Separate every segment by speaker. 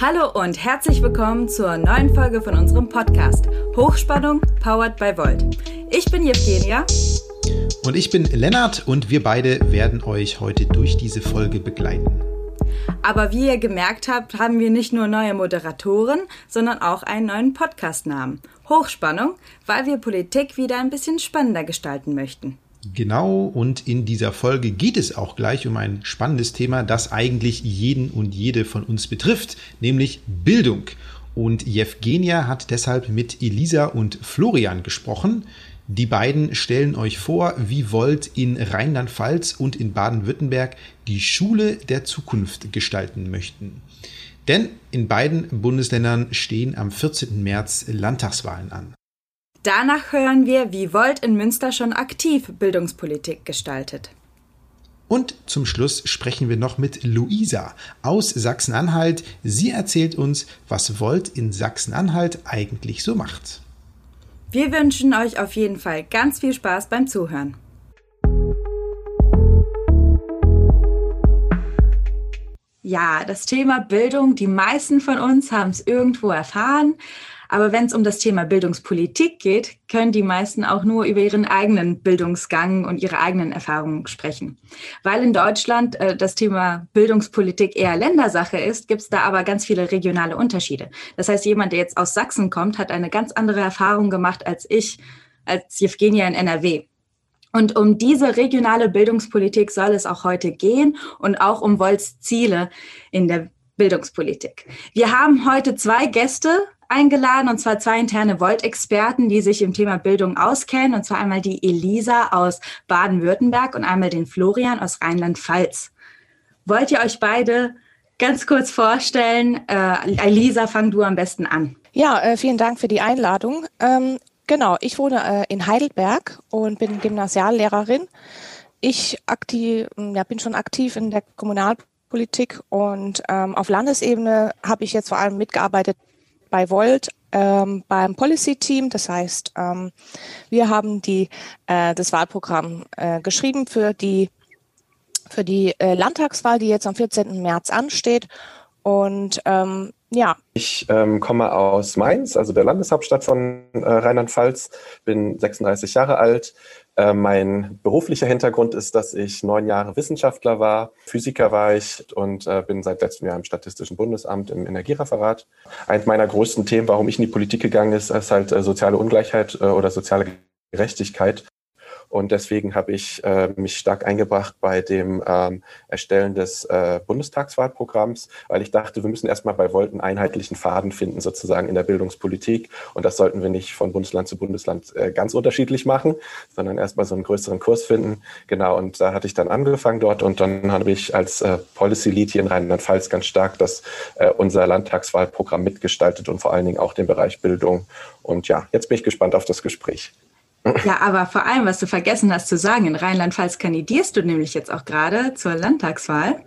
Speaker 1: Hallo und herzlich willkommen zur neuen Folge von unserem Podcast Hochspannung Powered by Volt. Ich bin Evgenia.
Speaker 2: Und ich bin Lennart und wir beide werden euch heute durch diese Folge begleiten.
Speaker 1: Aber wie ihr gemerkt habt, haben wir nicht nur neue Moderatoren, sondern auch einen neuen Podcastnamen. Hochspannung, weil wir Politik wieder ein bisschen spannender gestalten möchten.
Speaker 2: Genau, und in dieser Folge geht es auch gleich um ein spannendes Thema, das eigentlich jeden und jede von uns betrifft, nämlich Bildung. Und Jevgenia hat deshalb mit Elisa und Florian gesprochen. Die beiden stellen euch vor, wie Volt in Rheinland-Pfalz und in Baden-Württemberg die Schule der Zukunft gestalten möchten. Denn in beiden Bundesländern stehen am 14. März Landtagswahlen an.
Speaker 1: Danach hören wir, wie Volt in Münster schon aktiv Bildungspolitik gestaltet.
Speaker 2: Und zum Schluss sprechen wir noch mit Luisa aus Sachsen-Anhalt. Sie erzählt uns, was Volt in Sachsen-Anhalt eigentlich so macht.
Speaker 1: Wir wünschen euch auf jeden Fall ganz viel Spaß beim Zuhören. Ja, das Thema Bildung, die meisten von uns haben es irgendwo erfahren, aber wenn es um das Thema Bildungspolitik geht, können die meisten auch nur über ihren eigenen Bildungsgang und ihre eigenen Erfahrungen sprechen. Weil in Deutschland äh, das Thema Bildungspolitik eher Ländersache ist, gibt es da aber ganz viele regionale Unterschiede. Das heißt, jemand, der jetzt aus Sachsen kommt, hat eine ganz andere Erfahrung gemacht als ich, als Jevgenia in NRW. Und um diese regionale Bildungspolitik soll es auch heute gehen und auch um Wolts Ziele in der Bildungspolitik. Wir haben heute zwei Gäste eingeladen, und zwar zwei interne Volt-Experten, die sich im Thema Bildung auskennen, und zwar einmal die Elisa aus Baden-Württemberg und einmal den Florian aus Rheinland-Pfalz. Wollt ihr euch beide ganz kurz vorstellen? Äh, Elisa, fang du am besten an.
Speaker 3: Ja, äh, vielen Dank für die Einladung. Ähm, genau, ich wohne äh, in Heidelberg und bin Gymnasiallehrerin. Ich aktiv, ja, bin schon aktiv in der Kommunalpolitik und ähm, auf Landesebene habe ich jetzt vor allem mitgearbeitet bei Volt ähm, beim Policy Team. Das heißt, ähm, wir haben die, äh, das Wahlprogramm äh, geschrieben für die, für die äh, Landtagswahl, die jetzt am 14. März ansteht. Und ähm, ja.
Speaker 4: Ich ähm, komme aus Mainz, also der Landeshauptstadt von äh, Rheinland-Pfalz, bin 36 Jahre alt, äh, mein beruflicher Hintergrund ist, dass ich neun Jahre Wissenschaftler war, Physiker war ich und äh, bin seit letztem Jahr im Statistischen Bundesamt im Energiereferat. Eins meiner größten Themen, warum ich in die Politik gegangen ist, ist halt äh, soziale Ungleichheit oder soziale Gerechtigkeit. Und deswegen habe ich äh, mich stark eingebracht bei dem ähm, Erstellen des äh, Bundestagswahlprogramms, weil ich dachte, wir müssen erstmal bei Volt einen einheitlichen Faden finden, sozusagen in der Bildungspolitik. Und das sollten wir nicht von Bundesland zu Bundesland äh, ganz unterschiedlich machen, sondern erstmal so einen größeren Kurs finden. Genau, und da hatte ich dann angefangen dort und dann habe ich als äh, Policy Lead hier in Rheinland-Pfalz ganz stark das äh, unser Landtagswahlprogramm mitgestaltet und vor allen Dingen auch den Bereich Bildung. Und ja, jetzt bin ich gespannt auf das Gespräch.
Speaker 1: Ja, aber vor allem, was du vergessen hast zu sagen, in Rheinland-Pfalz kandidierst du nämlich jetzt auch gerade zur Landtagswahl.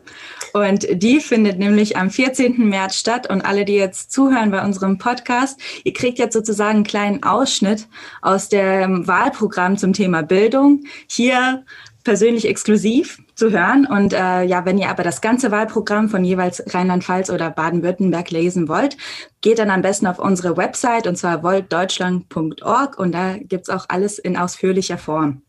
Speaker 1: Und die findet nämlich am 14. März statt. Und alle, die jetzt zuhören bei unserem Podcast, ihr kriegt jetzt sozusagen einen kleinen Ausschnitt aus dem Wahlprogramm zum Thema Bildung. Hier persönlich exklusiv zu hören. Und äh, ja, wenn ihr aber das ganze Wahlprogramm von jeweils Rheinland-Pfalz oder Baden-Württemberg lesen wollt, geht dann am besten auf unsere Website und zwar voltdeutschland.org und da gibt's auch alles in ausführlicher Form.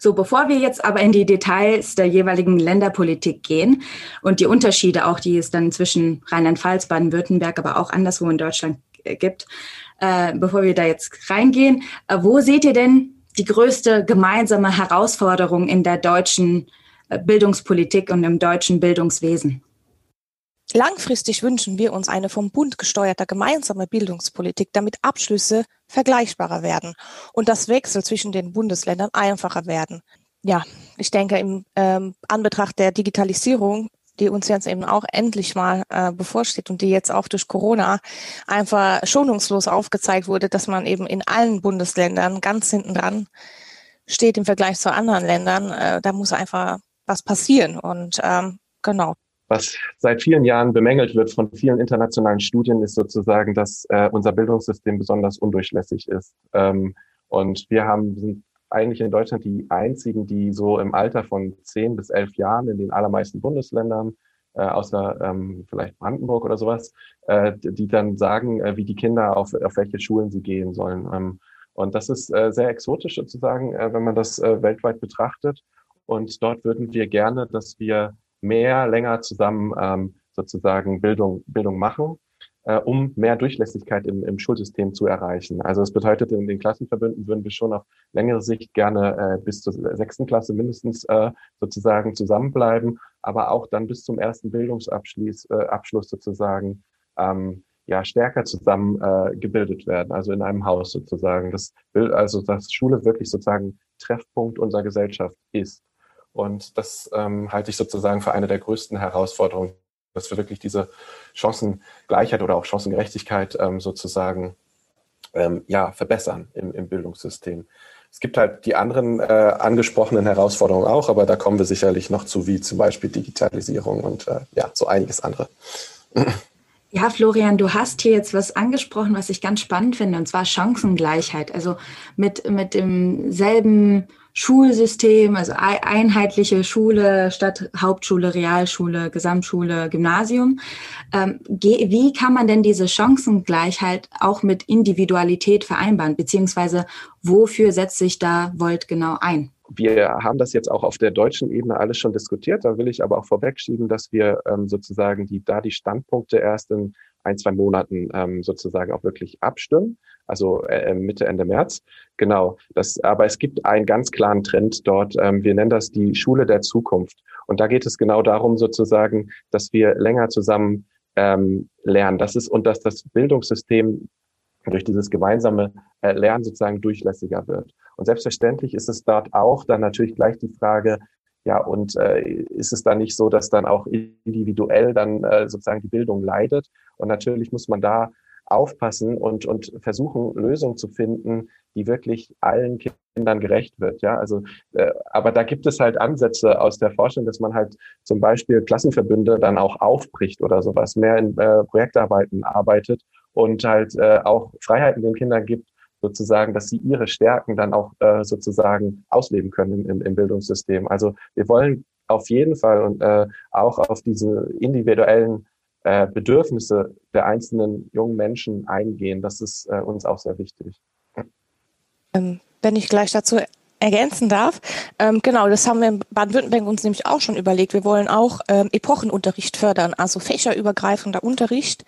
Speaker 1: So, bevor wir jetzt aber in die Details der jeweiligen Länderpolitik gehen und die Unterschiede auch, die es dann zwischen Rheinland-Pfalz, Baden-Württemberg, aber auch anderswo in Deutschland äh, gibt, äh, bevor wir da jetzt reingehen, äh, wo seht ihr denn die größte gemeinsame Herausforderung in der deutschen Bildungspolitik und im deutschen Bildungswesen?
Speaker 3: Langfristig wünschen wir uns eine vom Bund gesteuerte gemeinsame Bildungspolitik, damit Abschlüsse vergleichbarer werden und das Wechsel zwischen den Bundesländern einfacher werden. Ja, ich denke, im ähm, Anbetracht der Digitalisierung die uns jetzt eben auch endlich mal äh, bevorsteht und die jetzt auch durch Corona einfach schonungslos aufgezeigt wurde, dass man eben in allen Bundesländern ganz hinten dran steht im Vergleich zu anderen Ländern. Äh, da muss einfach was passieren und ähm, genau.
Speaker 4: Was seit vielen Jahren bemängelt wird von vielen internationalen Studien, ist sozusagen, dass äh, unser Bildungssystem besonders undurchlässig ist. Ähm, und wir haben, sind eigentlich in Deutschland die einzigen, die so im Alter von zehn bis elf Jahren in den allermeisten Bundesländern äh, außer ähm, vielleicht Brandenburg oder sowas, äh, die dann sagen, äh, wie die Kinder auf, auf welche Schulen sie gehen sollen. Ähm, und das ist äh, sehr exotisch sozusagen, äh, wenn man das äh, weltweit betrachtet. Und dort würden wir gerne, dass wir mehr länger zusammen ähm, sozusagen Bildung, Bildung machen äh, um mehr Durchlässigkeit im, im Schulsystem zu erreichen. Also es bedeutet, in den Klassenverbünden würden wir schon auf längere Sicht gerne äh, bis zur sechsten Klasse mindestens äh, sozusagen zusammenbleiben, aber auch dann bis zum ersten Bildungsabschluss äh, Abschluss sozusagen ähm, ja stärker zusammen äh, gebildet werden, also in einem Haus sozusagen. Das will also, dass Schule wirklich sozusagen Treffpunkt unserer Gesellschaft ist. Und das ähm, halte ich sozusagen für eine der größten Herausforderungen, dass wir wirklich diese Chancengleichheit oder auch Chancengerechtigkeit ähm, sozusagen ähm, ja, verbessern im, im Bildungssystem. Es gibt halt die anderen äh, angesprochenen Herausforderungen auch, aber da kommen wir sicherlich noch zu, wie zum Beispiel Digitalisierung und äh, ja, so einiges andere.
Speaker 1: Ja, Florian, du hast hier jetzt was angesprochen, was ich ganz spannend finde, und zwar Chancengleichheit. Also mit, mit demselben Schulsystem, also einheitliche Schule statt Hauptschule, Realschule, Gesamtschule, Gymnasium. Ähm, wie kann man denn diese Chancengleichheit auch mit Individualität vereinbaren, beziehungsweise wofür setzt sich da Volt genau ein?
Speaker 4: Wir haben das jetzt auch auf der deutschen Ebene alles schon diskutiert. Da will ich aber auch vorwegschieben, dass wir ähm, sozusagen die, da die Standpunkte erst in ein, zwei Monaten ähm, sozusagen auch wirklich abstimmen, also äh, Mitte, Ende März. Genau. Das, aber es gibt einen ganz klaren Trend dort. Ähm, wir nennen das die Schule der Zukunft. Und da geht es genau darum, sozusagen, dass wir länger zusammen ähm, lernen. Das ist und dass das Bildungssystem durch dieses gemeinsame äh, Lernen sozusagen durchlässiger wird. Und selbstverständlich ist es dort auch dann natürlich gleich die Frage, ja, und äh, ist es dann nicht so, dass dann auch individuell dann äh, sozusagen die Bildung leidet? Und natürlich muss man da aufpassen und, und versuchen, Lösungen zu finden, die wirklich allen Kindern gerecht wird. Ja, also, äh, aber da gibt es halt Ansätze aus der Forschung, dass man halt zum Beispiel Klassenverbünde dann auch aufbricht oder sowas, mehr in äh, Projektarbeiten arbeitet und halt äh, auch Freiheiten den Kindern gibt, sozusagen, dass sie ihre Stärken dann auch äh, sozusagen ausleben können im, im Bildungssystem. Also wir wollen auf jeden Fall und äh, auch auf diese individuellen äh, Bedürfnisse der einzelnen jungen Menschen eingehen. Das ist äh, uns auch sehr wichtig.
Speaker 3: Ähm, wenn ich gleich dazu ergänzen darf. Ähm, genau, das haben wir in Baden-Württemberg uns nämlich auch schon überlegt. Wir wollen auch ähm, Epochenunterricht fördern, also fächerübergreifender Unterricht,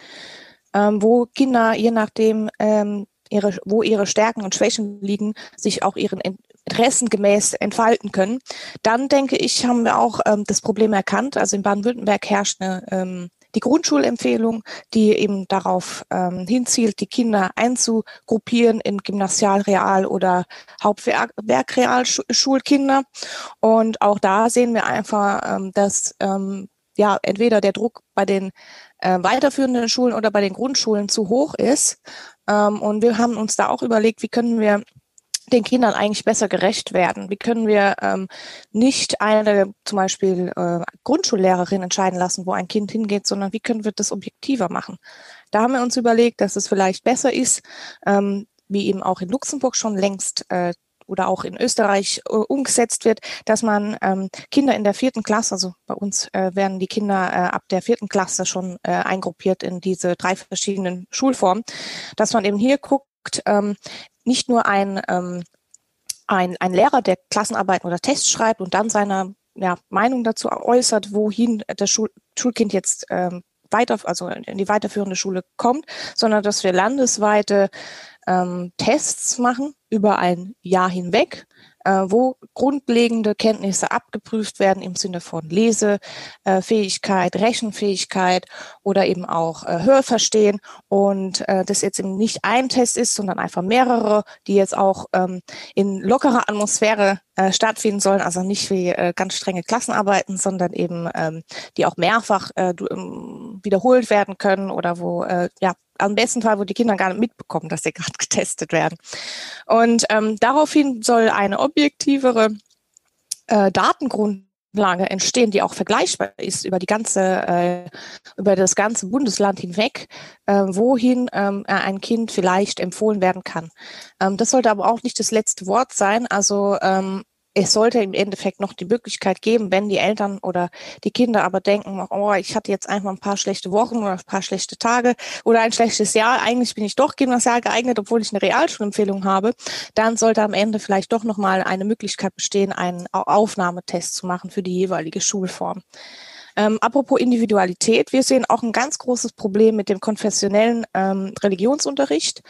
Speaker 3: ähm, wo Kinder je nachdem ähm, ihre, wo ihre Stärken und Schwächen liegen, sich auch ihren Interessen gemäß entfalten können. Dann denke ich, haben wir auch ähm, das Problem erkannt. Also in Baden-Württemberg herrscht eine, ähm, die Grundschulempfehlung, die eben darauf ähm, hinzielt, die Kinder einzugruppieren in Gymnasial, Real oder Hauptwerkrealschulkinder. Und auch da sehen wir einfach, ähm, dass ähm, ja entweder der Druck bei den äh, weiterführenden Schulen oder bei den Grundschulen zu hoch ist. Ähm, und wir haben uns da auch überlegt, wie können wir den Kindern eigentlich besser gerecht werden? Wie können wir ähm, nicht eine zum Beispiel äh, Grundschullehrerin entscheiden lassen, wo ein Kind hingeht, sondern wie können wir das objektiver machen? Da haben wir uns überlegt, dass es vielleicht besser ist, ähm, wie eben auch in Luxemburg schon längst äh, oder auch in Österreich äh, umgesetzt wird, dass man ähm, Kinder in der vierten Klasse, also bei uns äh, werden die Kinder äh, ab der vierten Klasse schon eingruppiert in diese drei verschiedenen Schulformen, dass man eben hier guckt, ähm, nicht nur ein, ähm, ein, ein Lehrer, der Klassenarbeiten oder Tests schreibt und dann seine ja, Meinung dazu äußert, wohin das Schul Schulkind jetzt ähm, weiter, also in die weiterführende Schule kommt, sondern dass wir landesweite ähm, Tests machen über ein Jahr hinweg, wo grundlegende Kenntnisse abgeprüft werden im Sinne von Lesefähigkeit, Rechenfähigkeit oder eben auch äh, Hörverstehen. Und äh, das jetzt eben nicht ein Test ist, sondern einfach mehrere, die jetzt auch ähm, in lockerer Atmosphäre äh, stattfinden sollen, also nicht wie äh, ganz strenge Klassenarbeiten, sondern eben ähm, die auch mehrfach äh, ähm, wiederholt werden können oder wo äh, ja am besten Fall, wo die Kinder gar nicht mitbekommen, dass sie gerade getestet werden. Und ähm, daraufhin soll eine objektivere äh, Datengrundlage entstehen, die auch vergleichbar ist über die ganze, äh, über das ganze Bundesland hinweg, äh, wohin ähm, ein Kind vielleicht empfohlen werden kann. Ähm, das sollte aber auch nicht das letzte Wort sein. Also ähm, es sollte im Endeffekt noch die Möglichkeit geben, wenn die Eltern oder die Kinder aber denken, oh, ich hatte jetzt einfach ein paar schlechte Wochen oder ein paar schlechte Tage oder ein schlechtes Jahr, eigentlich bin ich doch Gymnasial geeignet, obwohl ich eine Realschulempfehlung habe, dann sollte am Ende vielleicht doch nochmal eine Möglichkeit bestehen, einen Aufnahmetest zu machen für die jeweilige Schulform. Ähm, apropos Individualität, wir sehen auch ein ganz großes Problem mit dem konfessionellen ähm, Religionsunterricht.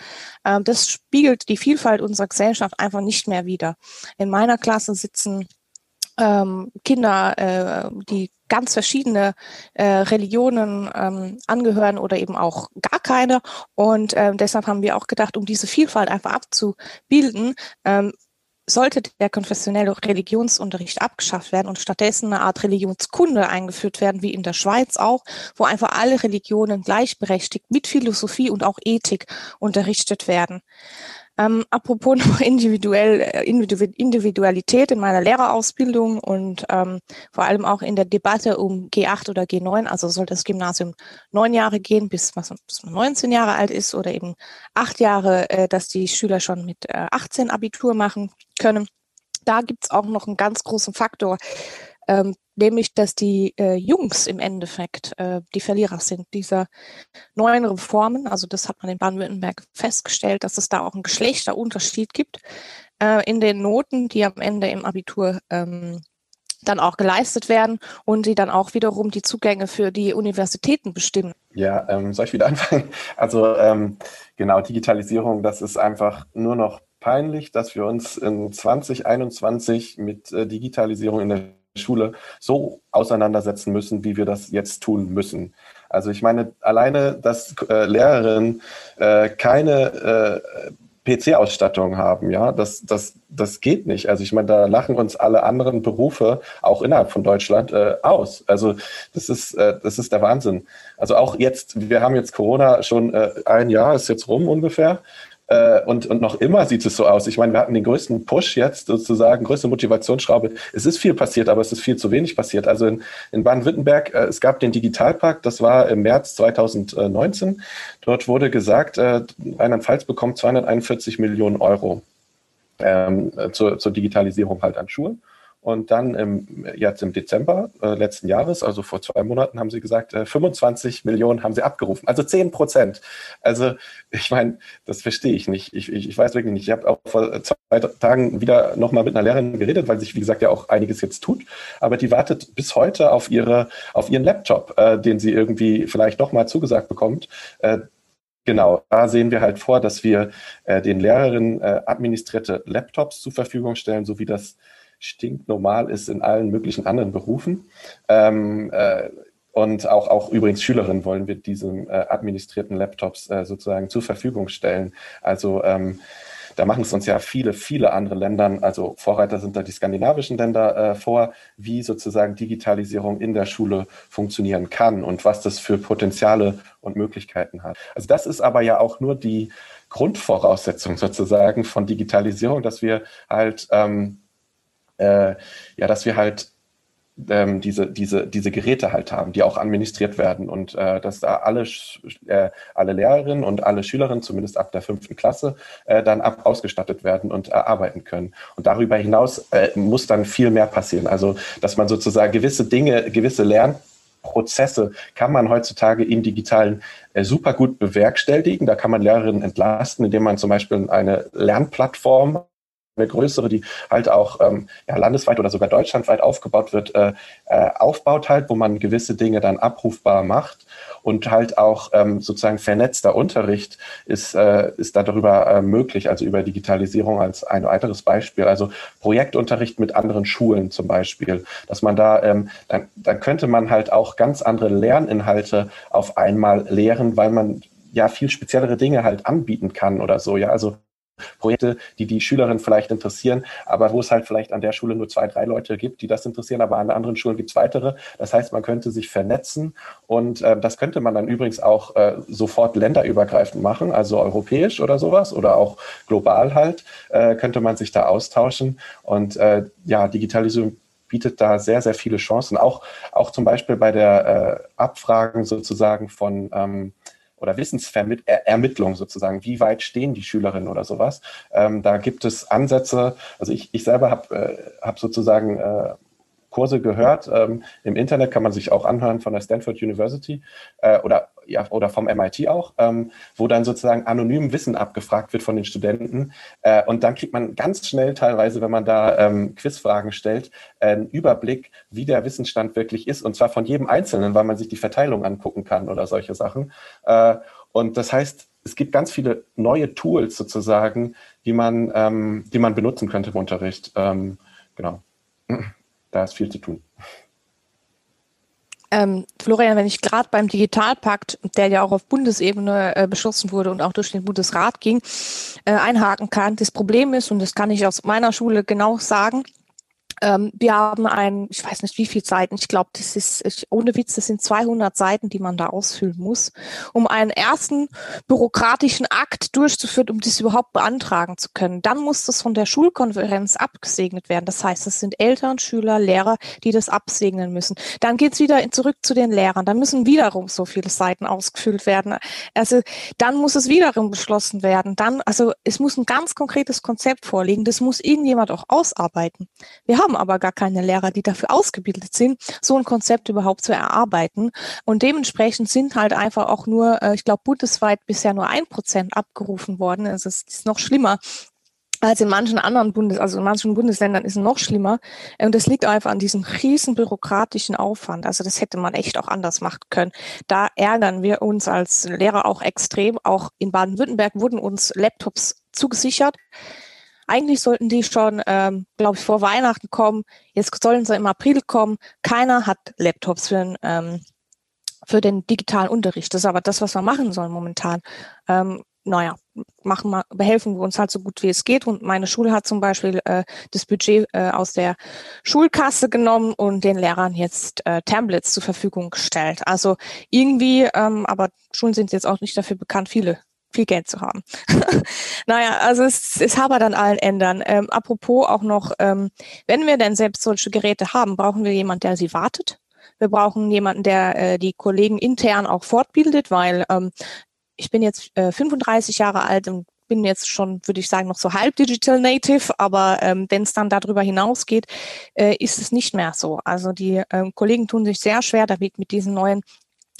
Speaker 3: Ähm, das spiegelt die Vielfalt unserer Gesellschaft einfach nicht mehr wider. In meiner Klasse sitzen ähm, Kinder, äh, die ganz verschiedene äh, Religionen ähm, angehören oder eben auch gar keine. Und ähm, deshalb haben wir auch gedacht, um diese Vielfalt einfach abzubilden, ähm, sollte der konfessionelle Religionsunterricht abgeschafft werden und stattdessen eine Art Religionskunde eingeführt werden, wie in der Schweiz auch, wo einfach alle Religionen gleichberechtigt mit Philosophie und auch Ethik unterrichtet werden. Ähm, apropos noch individuell, äh, Individualität in meiner Lehrerausbildung und ähm, vor allem auch in der Debatte um G8 oder G9, also soll das Gymnasium neun Jahre gehen, bis, was, bis man 19 Jahre alt ist oder eben acht Jahre, äh, dass die Schüler schon mit äh, 18 Abitur machen können. Da gibt's auch noch einen ganz großen Faktor, ähm, nämlich dass die äh, Jungs im Endeffekt äh, die Verlierer sind dieser neuen Reformen. Also das hat man in Baden-Württemberg festgestellt, dass es da auch einen Geschlechterunterschied gibt äh, in den Noten, die am Ende im Abitur ähm, dann auch geleistet werden und die dann auch wiederum die Zugänge für die Universitäten bestimmen.
Speaker 4: Ja, ähm, soll ich wieder anfangen? Also ähm, genau, Digitalisierung, das ist einfach nur noch peinlich, dass wir uns in 2021 mit äh, Digitalisierung in der Schule so auseinandersetzen müssen, wie wir das jetzt tun müssen. Also ich meine, alleine, dass äh, Lehrerinnen äh, keine äh, PC-Ausstattung haben, ja, das, das, das geht nicht. Also ich meine, da lachen uns alle anderen Berufe, auch innerhalb von Deutschland, äh, aus. Also das ist, äh, das ist der Wahnsinn. Also auch jetzt, wir haben jetzt Corona schon äh, ein Jahr, ist jetzt rum ungefähr. Äh, und, und noch immer sieht es so aus. Ich meine, wir hatten den größten Push jetzt sozusagen, größte Motivationsschraube. Es ist viel passiert, aber es ist viel zu wenig passiert. Also in, in Baden-Württemberg, äh, es gab den Digitalpakt, das war im März 2019. Dort wurde gesagt, äh, Rheinland-Pfalz bekommt 241 Millionen Euro ähm, zur, zur Digitalisierung halt an Schulen. Und dann im, jetzt im Dezember äh, letzten Jahres, also vor zwei Monaten, haben sie gesagt, äh, 25 Millionen haben sie abgerufen, also 10 Prozent. Also ich meine, das verstehe ich nicht. Ich, ich, ich weiß wirklich nicht. Ich habe auch vor zwei Tagen wieder nochmal mit einer Lehrerin geredet, weil sich, wie gesagt, ja auch einiges jetzt tut. Aber die wartet bis heute auf, ihre, auf ihren Laptop, äh, den sie irgendwie vielleicht nochmal zugesagt bekommt. Äh, Genau, da sehen wir halt vor, dass wir äh, den Lehrerinnen äh, administrierte Laptops zur Verfügung stellen, so wie das stinknormal ist in allen möglichen anderen Berufen. Ähm, äh, und auch, auch übrigens Schülerinnen wollen wir diesen äh, administrierten Laptops äh, sozusagen zur Verfügung stellen. Also ähm, da machen es uns ja viele, viele andere Länder, also Vorreiter sind da die skandinavischen Länder äh, vor, wie sozusagen Digitalisierung in der Schule funktionieren kann und was das für Potenziale und Möglichkeiten hat. Also das ist aber ja auch nur die Grundvoraussetzung sozusagen von Digitalisierung, dass wir halt ähm, äh, ja, dass wir halt ähm, diese, diese, diese Geräte halt haben, die auch administriert werden und äh, dass da alle, äh, alle Lehrerinnen und alle Schülerinnen, zumindest ab der fünften Klasse, äh, dann ab ausgestattet werden und äh, arbeiten können. Und darüber hinaus äh, muss dann viel mehr passieren. Also, dass man sozusagen gewisse Dinge, gewisse Lernprozesse kann man heutzutage im digitalen äh, super gut bewerkstelligen. Da kann man Lehrerinnen entlasten, indem man zum Beispiel eine Lernplattform eine größere, die halt auch ähm, ja, landesweit oder sogar deutschlandweit aufgebaut wird, äh, äh, aufbaut halt, wo man gewisse Dinge dann abrufbar macht. Und halt auch ähm, sozusagen vernetzter Unterricht ist, äh, ist darüber äh, möglich, also über Digitalisierung als ein weiteres Beispiel, also Projektunterricht mit anderen Schulen zum Beispiel, dass man da, ähm, dann, dann könnte man halt auch ganz andere Lerninhalte auf einmal lehren, weil man ja viel speziellere Dinge halt anbieten kann oder so, ja, also Projekte, die die Schülerinnen vielleicht interessieren, aber wo es halt vielleicht an der Schule nur zwei, drei Leute gibt, die das interessieren, aber an anderen Schulen gibt es weitere. Das heißt, man könnte sich vernetzen und äh, das könnte man dann übrigens auch äh, sofort länderübergreifend machen, also europäisch oder sowas oder auch global halt, äh, könnte man sich da austauschen und äh, ja, Digitalisierung bietet da sehr, sehr viele Chancen. Auch, auch zum Beispiel bei der äh, Abfragen sozusagen von ähm, oder Wissensvermittlung sozusagen. Wie weit stehen die Schülerinnen oder sowas? Ähm, da gibt es Ansätze. Also ich, ich selber habe äh, hab sozusagen äh, Kurse gehört. Ähm, Im Internet kann man sich auch anhören von der Stanford University äh, oder, ja, oder vom MIT auch, ähm, wo dann sozusagen anonym Wissen abgefragt wird von den Studenten. Äh, und dann kriegt man ganz schnell teilweise, wenn man da ähm, Quizfragen stellt, einen Überblick, wie der Wissensstand wirklich ist. Und zwar von jedem Einzelnen, weil man sich die Verteilung angucken kann oder solche Sachen. Äh, und das heißt, es gibt ganz viele neue Tools sozusagen, die man, ähm, die man benutzen könnte im Unterricht. Ähm, genau da ist viel zu tun.
Speaker 3: Ähm, Florian, wenn ich gerade beim Digitalpakt, der ja auch auf Bundesebene äh, beschlossen wurde und auch durch den Bundesrat ging, äh, einhaken kann. Das Problem ist, und das kann ich aus meiner Schule genau sagen, ähm, wir haben ein, ich weiß nicht wie viele Seiten, ich glaube, das ist, ich, ohne Witz, das sind 200 Seiten, die man da ausfüllen muss, um einen ersten bürokratischen Akt durchzuführen, um das überhaupt beantragen zu können. Dann muss das von der Schulkonferenz abgesegnet werden. Das heißt, es sind Eltern, Schüler, Lehrer, die das absegnen müssen. Dann geht's wieder zurück zu den Lehrern. Dann müssen wiederum so viele Seiten ausgefüllt werden. Also dann muss es wiederum beschlossen werden. Dann, also es muss ein ganz konkretes Konzept vorliegen. Das muss irgendjemand auch ausarbeiten. Wir haben haben aber gar keine Lehrer, die dafür ausgebildet sind, so ein Konzept überhaupt zu erarbeiten. Und dementsprechend sind halt einfach auch nur, äh, ich glaube, bundesweit bisher nur ein Prozent abgerufen worden. Also es ist noch schlimmer als in manchen anderen Bundes, also in manchen Bundesländern ist es noch schlimmer. Und das liegt einfach an diesem riesen bürokratischen Aufwand. Also das hätte man echt auch anders machen können. Da ärgern wir uns als Lehrer auch extrem. Auch in Baden-Württemberg wurden uns Laptops zugesichert. Eigentlich sollten die schon, ähm, glaube ich, vor Weihnachten kommen. Jetzt sollen sie im April kommen. Keiner hat Laptops für, ähm, für den digitalen Unterricht. Das ist aber das, was wir machen sollen momentan. Ähm, naja, machen wir, behelfen wir uns halt so gut wie es geht. Und meine Schule hat zum Beispiel äh, das Budget äh, aus der Schulkasse genommen und den Lehrern jetzt äh, Tablets zur Verfügung gestellt. Also irgendwie, ähm, aber Schulen sind jetzt auch nicht dafür bekannt, viele viel Geld zu haben. naja, also es, es aber dann allen ändern. Ähm, apropos auch noch, ähm, wenn wir denn selbst solche Geräte haben, brauchen wir jemanden, der sie wartet. Wir brauchen jemanden, der äh, die Kollegen intern auch fortbildet, weil ähm, ich bin jetzt äh, 35 Jahre alt und bin jetzt schon, würde ich sagen, noch so halb Digital Native, aber ähm, wenn es dann darüber hinausgeht, äh, ist es nicht mehr so. Also die ähm, Kollegen tun sich sehr schwer damit, mit diesen neuen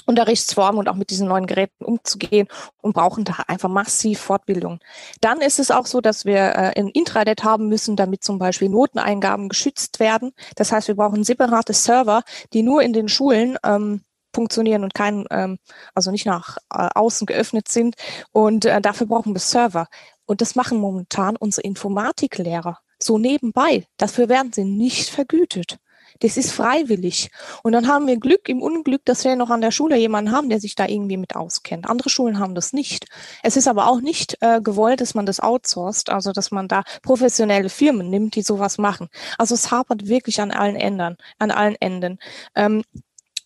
Speaker 3: Unterrichtsformen und auch mit diesen neuen Geräten umzugehen und brauchen da einfach massiv Fortbildung. Dann ist es auch so, dass wir äh, ein Intranet haben müssen, damit zum Beispiel Noteneingaben geschützt werden. Das heißt, wir brauchen separate Server, die nur in den Schulen ähm, funktionieren und kein, ähm, also nicht nach äh, außen geöffnet sind. Und äh, dafür brauchen wir Server. Und das machen momentan unsere Informatiklehrer so nebenbei. Dafür werden sie nicht vergütet. Das ist freiwillig. Und dann haben wir Glück im Unglück, dass wir noch an der Schule jemanden haben, der sich da irgendwie mit auskennt. Andere Schulen haben das nicht. Es ist aber auch nicht äh, gewollt, dass man das outsourced, also dass man da professionelle Firmen nimmt, die sowas machen. Also es hapert wirklich an allen Enden, an allen Enden. Ähm,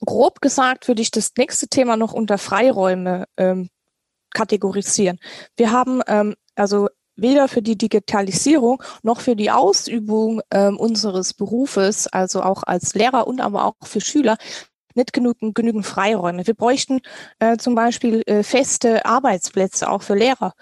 Speaker 3: grob gesagt würde ich das nächste Thema noch unter Freiräume ähm, kategorisieren. Wir haben ähm, also weder für die Digitalisierung noch für die Ausübung ähm, unseres Berufes, also auch als Lehrer und aber auch für Schüler, nicht genügend, genügend Freiräume. Wir bräuchten äh, zum Beispiel äh, feste Arbeitsplätze auch für Lehrer,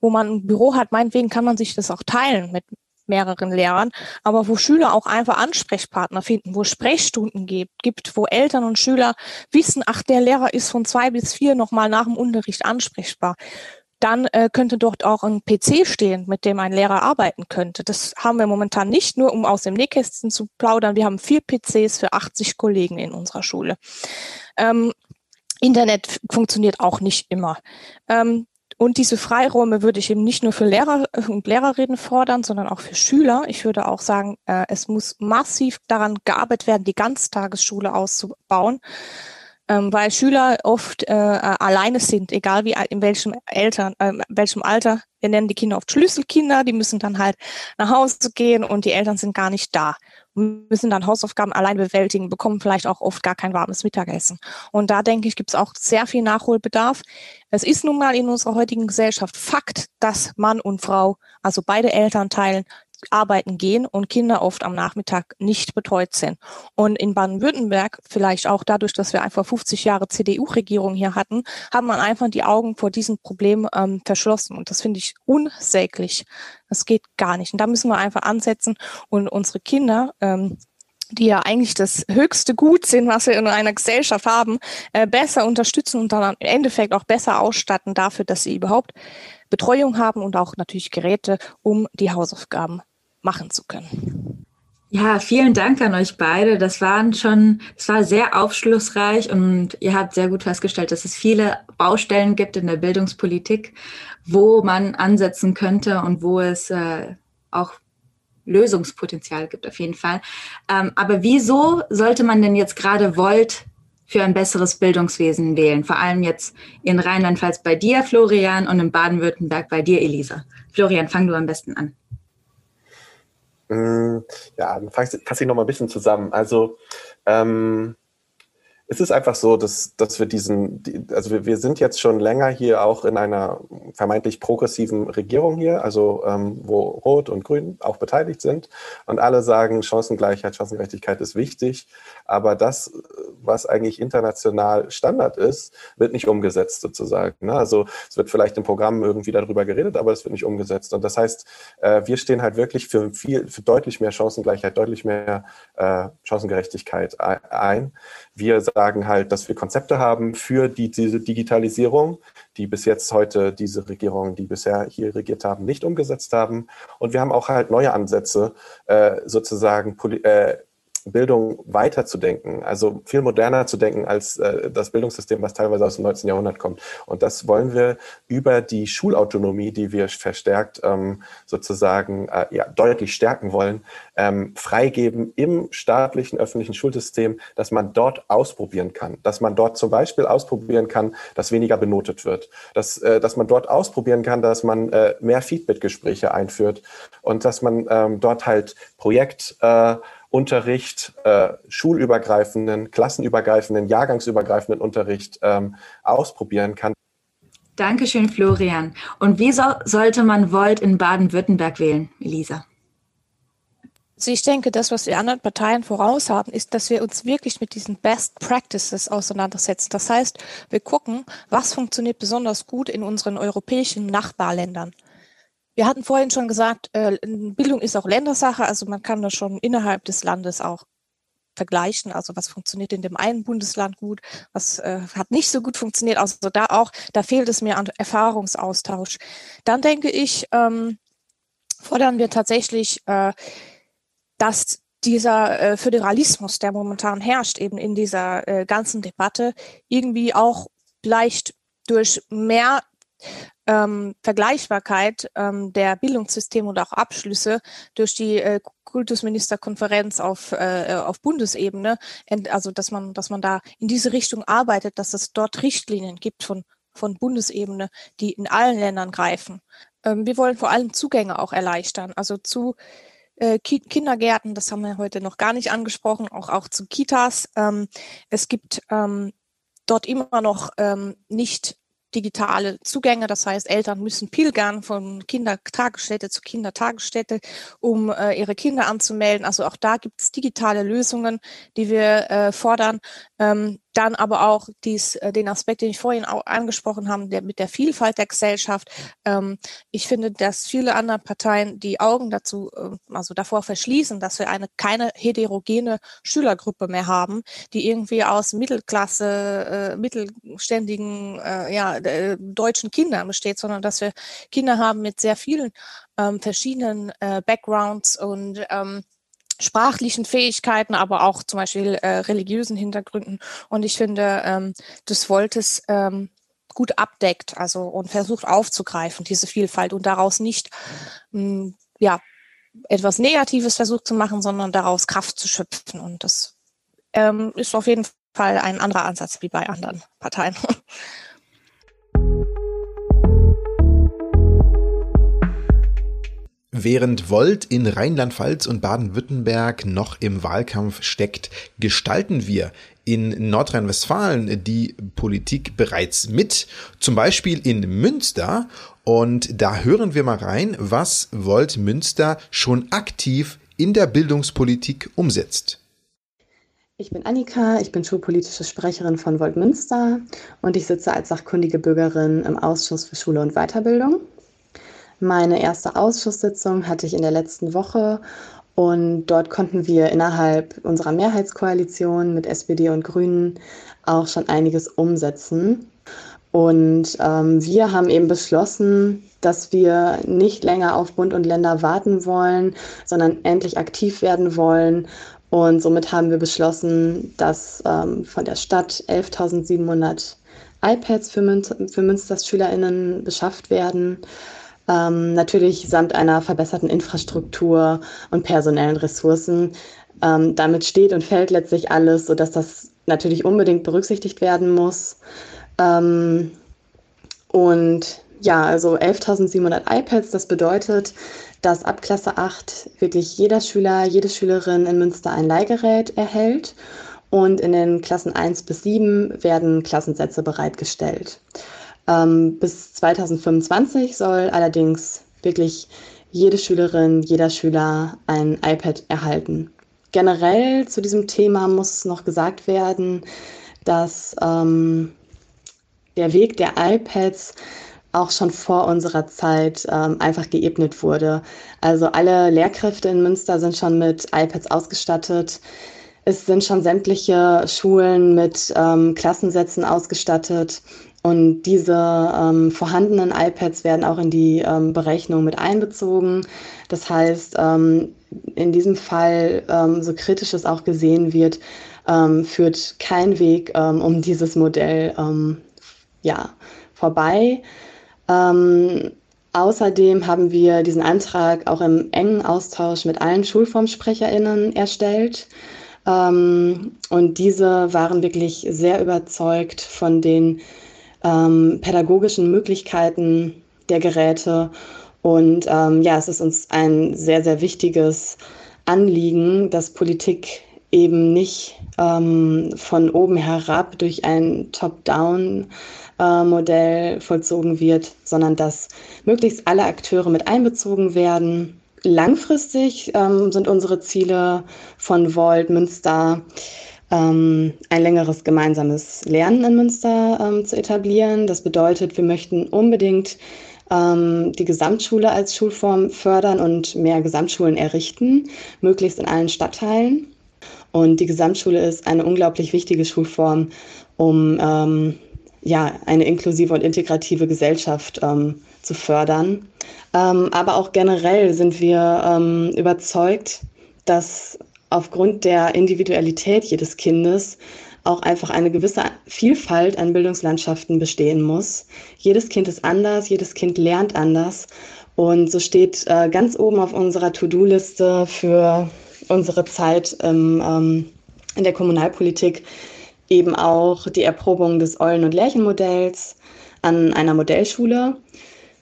Speaker 3: wo man ein Büro hat. Meinetwegen kann man sich das auch teilen mit mehreren Lehrern, aber wo Schüler auch einfach Ansprechpartner finden, wo Sprechstunden gibt, gibt, wo Eltern und Schüler wissen, ach, der Lehrer ist von zwei bis vier nochmal nach dem Unterricht ansprechbar dann äh, könnte dort auch ein PC stehen, mit dem ein Lehrer arbeiten könnte. Das haben wir momentan nicht, nur um aus dem Nähkästchen zu plaudern. Wir haben vier PCs für 80 Kollegen in unserer Schule. Ähm, Internet funktioniert auch nicht immer. Ähm, und diese Freiräume würde ich eben nicht nur für Lehrer und Lehrerinnen fordern, sondern auch für Schüler. Ich würde auch sagen, äh, es muss massiv daran gearbeitet werden, die Ganztagesschule auszubauen ähm, weil Schüler oft äh, alleine sind, egal wie in welchem Eltern, äh, welchem Alter. Wir nennen die Kinder oft Schlüsselkinder, die müssen dann halt nach Hause gehen und die Eltern sind gar nicht da müssen dann Hausaufgaben allein bewältigen, bekommen vielleicht auch oft gar kein warmes Mittagessen. Und da denke ich, gibt es auch sehr viel Nachholbedarf. Es ist nun mal in unserer heutigen Gesellschaft Fakt, dass Mann und Frau, also beide Elternteilen, arbeiten gehen und Kinder oft am Nachmittag nicht betreut sind. Und in Baden-Württemberg, vielleicht auch dadurch, dass wir einfach 50 Jahre CDU-Regierung hier hatten, hat man einfach die Augen vor diesem Problem ähm, verschlossen. Und das finde ich unsäglich. Das geht gar nicht. Und da müssen wir einfach ansetzen und unsere Kinder, ähm, die ja eigentlich das höchste Gut sind, was wir in einer Gesellschaft haben, äh, besser unterstützen und dann im Endeffekt auch besser ausstatten dafür, dass sie überhaupt Betreuung haben und auch natürlich Geräte, um die Hausaufgaben machen zu können.
Speaker 1: Ja, vielen Dank an euch beide. Das waren schon, es war sehr aufschlussreich und ihr habt sehr gut festgestellt, dass es viele Baustellen gibt in der Bildungspolitik, wo man ansetzen könnte und wo es äh, auch Lösungspotenzial gibt auf jeden Fall. Ähm, aber wieso sollte man denn jetzt gerade Volt für ein besseres Bildungswesen wählen? Vor allem jetzt in Rheinland-Pfalz bei dir, Florian, und in Baden-Württemberg bei dir, Elisa. Florian, fang du am besten an.
Speaker 4: Mm, ja, dann fasse ich noch mal ein bisschen zusammen. Also ähm, es ist einfach so, dass, dass wir diesen, also wir, wir sind jetzt schon länger hier auch in einer vermeintlich progressiven Regierung hier, also ähm, wo Rot und Grün auch beteiligt sind und alle sagen, Chancengleichheit, Chancengerechtigkeit ist wichtig, aber das, was eigentlich international Standard ist, wird nicht umgesetzt sozusagen. Ne? Also es wird vielleicht im Programm irgendwie darüber geredet, aber es wird nicht umgesetzt. Und das heißt, äh, wir stehen halt wirklich für viel, für deutlich mehr Chancengleichheit, deutlich mehr äh, Chancengerechtigkeit ein. Wir sagen halt, dass wir Konzepte haben für die, diese Digitalisierung, die bis jetzt heute diese Regierungen, die bisher hier regiert haben, nicht umgesetzt haben. Und wir haben auch halt neue Ansätze, äh, sozusagen äh, Bildung weiterzudenken, also viel moderner zu denken als äh, das Bildungssystem, was teilweise aus dem 19. Jahrhundert kommt. Und das wollen wir über die Schulautonomie, die wir verstärkt ähm, sozusagen äh, ja, deutlich stärken wollen, ähm, freigeben im staatlichen öffentlichen Schulsystem, dass man dort ausprobieren kann, dass man dort zum Beispiel ausprobieren kann, dass weniger benotet wird, dass, äh, dass man dort ausprobieren kann, dass man äh, mehr Feedback-Gespräche einführt und dass man ähm, dort halt Projekt äh, Unterricht, äh, schulübergreifenden, klassenübergreifenden, jahrgangsübergreifenden Unterricht ähm, ausprobieren kann.
Speaker 1: Dankeschön, Florian. Und wie so, sollte man Volt in Baden-Württemberg wählen, Elisa?
Speaker 3: Also ich denke, das, was die anderen Parteien voraus haben, ist, dass wir uns wirklich mit diesen Best Practices auseinandersetzen. Das heißt, wir gucken, was funktioniert besonders gut in unseren europäischen Nachbarländern. Wir hatten vorhin schon gesagt, äh, Bildung ist auch Ländersache, also man kann das schon innerhalb des Landes auch vergleichen. Also was funktioniert in dem einen Bundesland gut, was äh, hat nicht so gut funktioniert. Also da auch, da fehlt es mir an Erfahrungsaustausch. Dann denke ich, ähm, fordern wir tatsächlich, äh, dass dieser äh, Föderalismus, der momentan herrscht, eben in dieser äh, ganzen Debatte, irgendwie auch vielleicht durch mehr ähm, Vergleichbarkeit ähm, der Bildungssysteme und auch Abschlüsse durch die äh, Kultusministerkonferenz auf, äh, auf Bundesebene, also dass man, dass man da in diese Richtung arbeitet, dass es dort Richtlinien gibt von, von Bundesebene, die in allen Ländern greifen. Ähm, wir wollen vor allem Zugänge auch erleichtern, also zu äh, Kindergärten, das haben wir heute noch gar nicht angesprochen, auch, auch zu Kitas. Ähm, es gibt ähm, dort immer noch ähm, nicht digitale Zugänge. Das heißt, Eltern müssen pilgern von Kindertagesstätte zu Kindertagesstätte, um äh, ihre Kinder anzumelden. Also auch da gibt es digitale Lösungen, die wir äh, fordern. Ähm, dann aber auch dies, äh, den Aspekt, den ich vorhin auch angesprochen habe, der mit der Vielfalt der Gesellschaft. Ähm, ich finde, dass viele andere Parteien die Augen dazu, äh, also davor verschließen, dass wir eine keine heterogene Schülergruppe mehr haben, die irgendwie aus Mittelklasse, äh, mittelständigen, äh, ja, äh, deutschen Kindern besteht, sondern dass wir Kinder haben mit sehr vielen ähm, verschiedenen äh, Backgrounds und ähm, sprachlichen Fähigkeiten, aber auch zum Beispiel äh, religiösen Hintergründen. Und ich finde, ähm, das wollte es ähm, gut abdeckt, also und versucht aufzugreifen, diese Vielfalt und daraus nicht mh, hm, ja etwas Negatives versucht zu machen, sondern daraus Kraft zu schöpfen. Und das ähm, ist auf jeden Fall ein anderer Ansatz wie bei anderen Parteien.
Speaker 2: Während Volt in Rheinland-Pfalz und Baden-Württemberg noch im Wahlkampf steckt, gestalten wir in Nordrhein-Westfalen die Politik bereits mit, zum Beispiel in Münster. Und da hören wir mal rein, was Volt Münster schon aktiv in der Bildungspolitik umsetzt.
Speaker 5: Ich bin Annika, ich bin schulpolitische Sprecherin von Volt Münster und ich sitze als sachkundige Bürgerin im Ausschuss für Schule und Weiterbildung. Meine erste Ausschusssitzung hatte ich in der letzten Woche und dort konnten wir innerhalb unserer Mehrheitskoalition mit SPD und Grünen auch schon einiges umsetzen. Und ähm, wir haben eben beschlossen, dass wir nicht länger auf Bund und Länder warten wollen, sondern endlich aktiv werden wollen und somit haben wir beschlossen, dass ähm, von der Stadt 11.700 iPads für, Mün für Münsters SchülerInnen beschafft werden. Ähm, natürlich samt einer verbesserten Infrastruktur und personellen Ressourcen. Ähm, damit steht und fällt letztlich alles, sodass das natürlich unbedingt berücksichtigt werden muss. Ähm, und ja, also 11.700 iPads, das bedeutet, dass ab Klasse 8 wirklich jeder Schüler, jede Schülerin in Münster ein Leihgerät erhält und in den Klassen 1 bis 7 werden Klassensätze bereitgestellt. Ähm, bis 2025 soll allerdings wirklich jede Schülerin, jeder Schüler ein iPad erhalten. Generell zu diesem Thema muss noch gesagt werden, dass ähm, der Weg der iPads auch schon vor unserer Zeit ähm, einfach geebnet wurde. Also alle Lehrkräfte in Münster sind schon mit iPads ausgestattet. Es sind schon sämtliche Schulen mit ähm, Klassensätzen ausgestattet. Und diese ähm, vorhandenen iPads werden auch in die ähm, Berechnung mit einbezogen. Das heißt, ähm, in diesem Fall, ähm, so kritisch es auch gesehen wird, ähm, führt kein Weg ähm, um dieses Modell ja, vorbei. Außerdem haben wir diesen Antrag auch im engen Austausch mit allen SchulformsprecherInnen erstellt. Und diese waren wirklich sehr überzeugt von den ähm, pädagogischen Möglichkeiten der Geräte. Und ähm, ja, es ist uns ein sehr, sehr wichtiges Anliegen, dass Politik eben nicht ähm, von oben herab durch ein Top-Down äh, vollzogen wird, sondern dass möglichst alle Akteure mit einbezogen werden. Langfristig ähm, sind unsere Ziele von Volt Münster ähm, ein längeres gemeinsames Lernen in Münster ähm, zu etablieren. Das bedeutet, wir möchten unbedingt ähm, die Gesamtschule als Schulform fördern und mehr Gesamtschulen errichten, möglichst in allen Stadtteilen. Und die Gesamtschule ist eine unglaublich wichtige Schulform, um ähm, ja, eine inklusive und integrative Gesellschaft ähm, zu fördern. Ähm, aber auch generell sind wir überzeugt, dass aufgrund der Individualität jedes Kindes auch einfach eine gewisse Vielfalt an Bildungslandschaften bestehen muss. Jedes Kind ist anders, jedes Kind lernt anders. Und so steht äh, ganz oben auf unserer To-Do-Liste für unsere Zeit im, ähm, in der Kommunalpolitik eben auch die Erprobung des Eulen- und Lärchenmodells an einer Modellschule.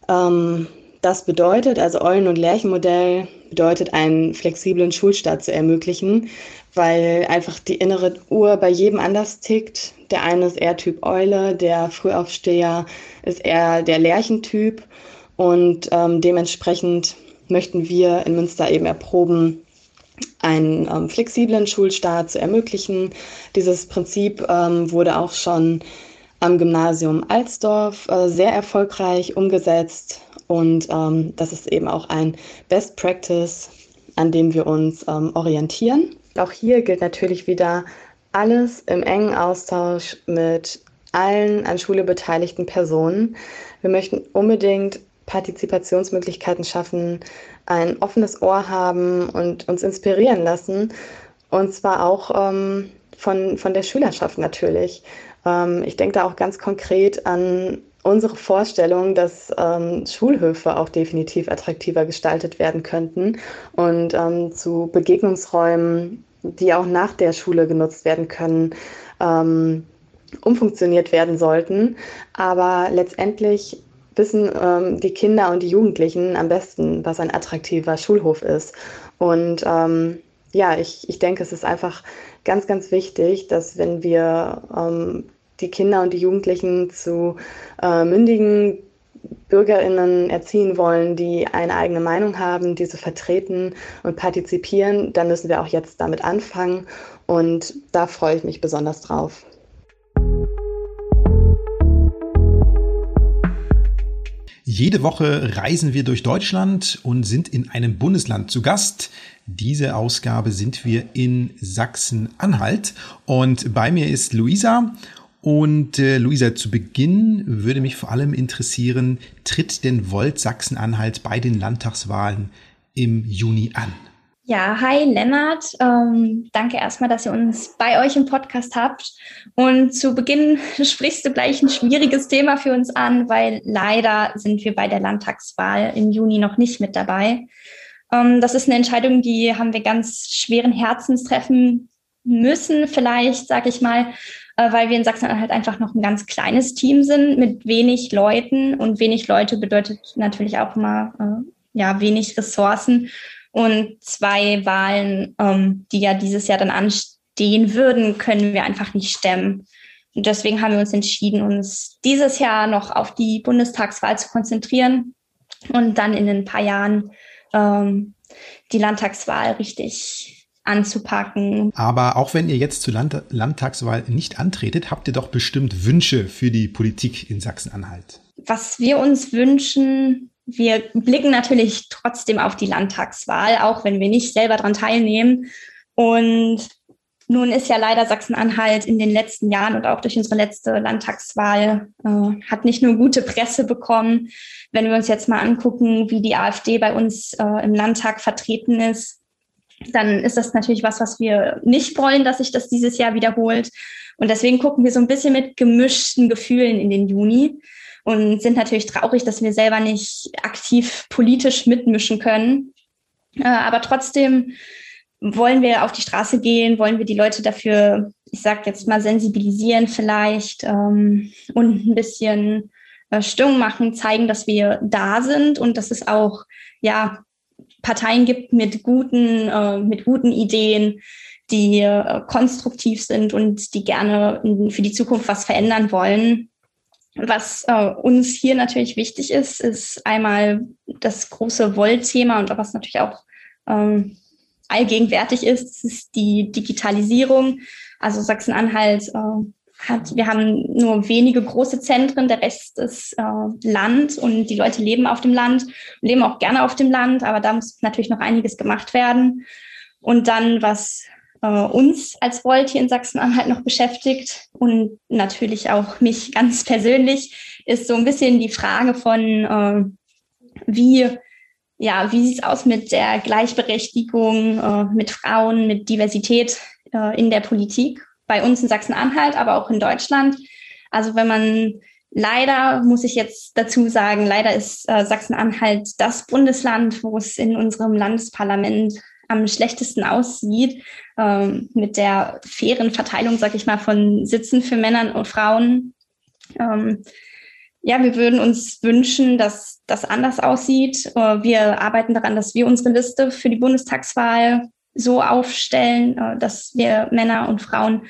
Speaker 5: Ähm, das bedeutet, also Eulen- und Lärchenmodell bedeutet, einen flexiblen Schulstart zu ermöglichen, weil einfach die innere Uhr bei jedem anders tickt. Der eine ist eher Typ Eule, der Frühaufsteher ist eher der Lärchentyp und ähm, dementsprechend möchten wir in Münster eben erproben, einen ähm, flexiblen Schulstart zu ermöglichen. Dieses Prinzip ähm, wurde auch schon am Gymnasium Alsdorf äh, sehr erfolgreich umgesetzt und ähm, das ist eben auch ein Best Practice, an dem wir uns ähm, orientieren. Auch hier gilt natürlich wieder alles im engen Austausch mit allen an Schule beteiligten Personen. Wir möchten unbedingt Partizipationsmöglichkeiten schaffen, ein offenes Ohr haben und uns inspirieren lassen. Und zwar auch ähm, von, von der Schülerschaft natürlich. Ähm, ich denke da auch ganz konkret an unsere Vorstellung, dass ähm, Schulhöfe auch definitiv attraktiver gestaltet werden könnten und ähm, zu Begegnungsräumen, die auch nach der Schule genutzt werden können, ähm, umfunktioniert werden sollten. Aber letztendlich wissen ähm, die Kinder und die Jugendlichen am besten, was ein attraktiver Schulhof ist. Und ähm, ja, ich, ich denke, es ist einfach ganz, ganz wichtig, dass wenn wir ähm, die Kinder und die Jugendlichen zu äh, mündigen Bürgerinnen erziehen wollen, die eine eigene Meinung haben, diese vertreten und partizipieren, dann müssen wir auch jetzt damit anfangen. Und da freue ich mich besonders drauf.
Speaker 2: Jede Woche reisen wir durch Deutschland und sind in einem Bundesland zu Gast. Diese Ausgabe sind wir in Sachsen-Anhalt und bei mir ist Luisa. Und äh, Luisa, zu Beginn würde mich vor allem interessieren, tritt denn Volt Sachsen-Anhalt bei den Landtagswahlen im Juni an?
Speaker 6: Ja, hi Lennart. Ähm, danke erstmal, dass ihr uns bei euch im Podcast habt. Und zu Beginn sprichst du gleich ein schwieriges Thema für uns an, weil leider sind wir bei der Landtagswahl im Juni noch nicht mit dabei. Ähm, das ist eine Entscheidung, die haben wir ganz schweren Herzens treffen müssen, vielleicht, sag ich mal, äh, weil wir in Sachsen-Anhalt einfach noch ein ganz kleines Team sind mit wenig Leuten. Und wenig Leute bedeutet natürlich auch immer äh, ja, wenig Ressourcen und zwei Wahlen, ähm, die ja dieses Jahr dann anstehen würden, können wir einfach nicht stemmen. Und deswegen haben wir uns entschieden, uns dieses Jahr noch auf die Bundestagswahl zu konzentrieren und dann in ein paar Jahren ähm, die Landtagswahl richtig anzupacken.
Speaker 2: Aber auch wenn ihr jetzt zur Land Landtagswahl nicht antretet, habt ihr doch bestimmt Wünsche für die Politik in Sachsen-Anhalt.
Speaker 6: Was wir uns wünschen, wir blicken natürlich trotzdem auf die Landtagswahl, auch wenn wir nicht selber daran teilnehmen. Und nun ist ja leider Sachsen-Anhalt in den letzten Jahren und auch durch unsere letzte Landtagswahl äh, hat nicht nur gute Presse bekommen. Wenn wir uns jetzt mal angucken, wie die AfD bei uns äh, im Landtag vertreten ist, dann ist das natürlich was, was wir nicht wollen, dass sich das dieses Jahr wiederholt. Und deswegen gucken wir so ein bisschen mit gemischten Gefühlen in den Juni und sind natürlich traurig, dass wir selber nicht aktiv politisch mitmischen können. Äh, aber trotzdem wollen wir auf die Straße gehen, wollen wir die Leute dafür, ich sag jetzt mal, sensibilisieren vielleicht ähm, und ein bisschen äh, Stimmung machen, zeigen, dass wir da sind und dass es auch ja Parteien gibt mit guten, äh, mit guten Ideen, die äh, konstruktiv sind und die gerne für die Zukunft was verändern wollen. Was äh, uns hier natürlich wichtig ist, ist einmal das große Wollthema und was natürlich auch ähm, allgegenwärtig ist, ist die Digitalisierung. Also Sachsen-Anhalt äh, hat, wir haben nur wenige große Zentren, der Rest ist äh, Land und die Leute leben auf dem Land, leben auch gerne auf dem Land, aber da muss natürlich noch einiges gemacht werden. Und dann, was äh, uns als Volt hier in Sachsen-Anhalt noch beschäftigt und natürlich auch mich ganz persönlich, ist so ein bisschen die Frage von, äh, wie, ja, wie sieht es aus mit der Gleichberechtigung, äh, mit Frauen, mit Diversität äh, in der Politik, bei uns in Sachsen-Anhalt, aber auch in Deutschland. Also wenn man Leider muss ich jetzt dazu sagen, leider ist äh, Sachsen-Anhalt das Bundesland, wo es in unserem Landesparlament am schlechtesten aussieht, ähm, mit der fairen Verteilung, sag ich mal, von Sitzen für Männer und Frauen. Ähm, ja, wir würden uns wünschen, dass das anders aussieht. Äh, wir arbeiten daran, dass wir unsere Liste für die Bundestagswahl so aufstellen, äh, dass wir Männer und Frauen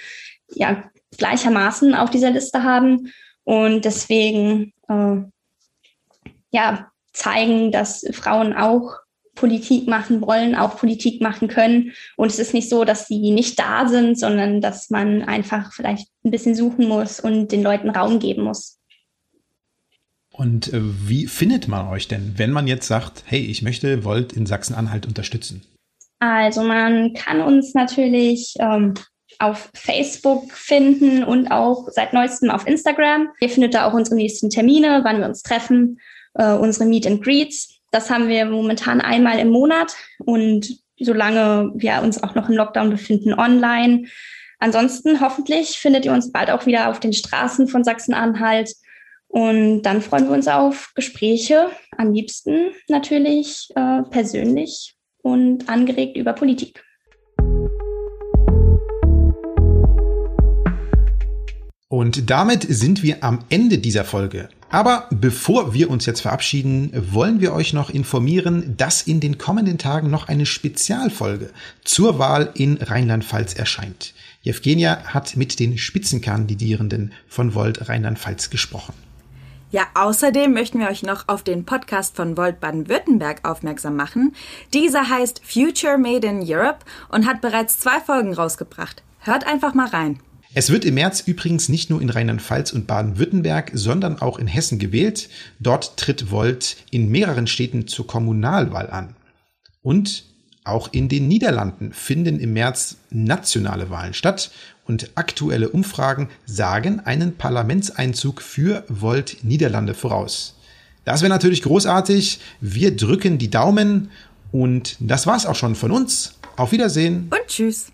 Speaker 6: ja gleichermaßen auf dieser Liste haben und deswegen äh, ja zeigen, dass Frauen auch Politik machen wollen, auch Politik machen können. Und es ist nicht so, dass sie nicht da sind, sondern dass man einfach vielleicht ein bisschen suchen muss und den Leuten Raum geben muss.
Speaker 2: Und äh, wie findet man euch denn, wenn man jetzt sagt, hey, ich möchte Volt in Sachsen-Anhalt unterstützen?
Speaker 6: Also man kann uns natürlich ähm, auf Facebook finden und auch seit neuestem auf Instagram. Ihr findet da auch unsere nächsten Termine, wann wir uns treffen, äh, unsere Meet and Greets. Das haben wir momentan einmal im Monat und solange wir uns auch noch im Lockdown befinden, online. Ansonsten hoffentlich findet ihr uns bald auch wieder auf den Straßen von Sachsen-Anhalt. Und dann freuen wir uns auf Gespräche, am liebsten natürlich äh, persönlich und angeregt über Politik.
Speaker 2: Und damit sind wir am Ende dieser Folge. Aber bevor wir uns jetzt verabschieden, wollen wir euch noch informieren, dass in den kommenden Tagen noch eine Spezialfolge zur Wahl in Rheinland-Pfalz erscheint. Jevgenia hat mit den Spitzenkandidierenden von Volt Rheinland-Pfalz gesprochen.
Speaker 1: Ja, außerdem möchten wir euch noch auf den Podcast von Volt Baden-Württemberg aufmerksam machen. Dieser heißt Future Made in Europe und hat bereits zwei Folgen rausgebracht. Hört einfach mal rein.
Speaker 2: Es wird im März übrigens nicht nur in Rheinland-Pfalz und Baden-Württemberg, sondern auch in Hessen gewählt. Dort tritt Volt in mehreren Städten zur Kommunalwahl an. Und auch in den Niederlanden finden im März nationale Wahlen statt und aktuelle Umfragen sagen einen Parlamentseinzug für Volt Niederlande voraus. Das wäre natürlich großartig. Wir drücken die Daumen und das war's auch schon von uns. Auf Wiedersehen
Speaker 1: und tschüss.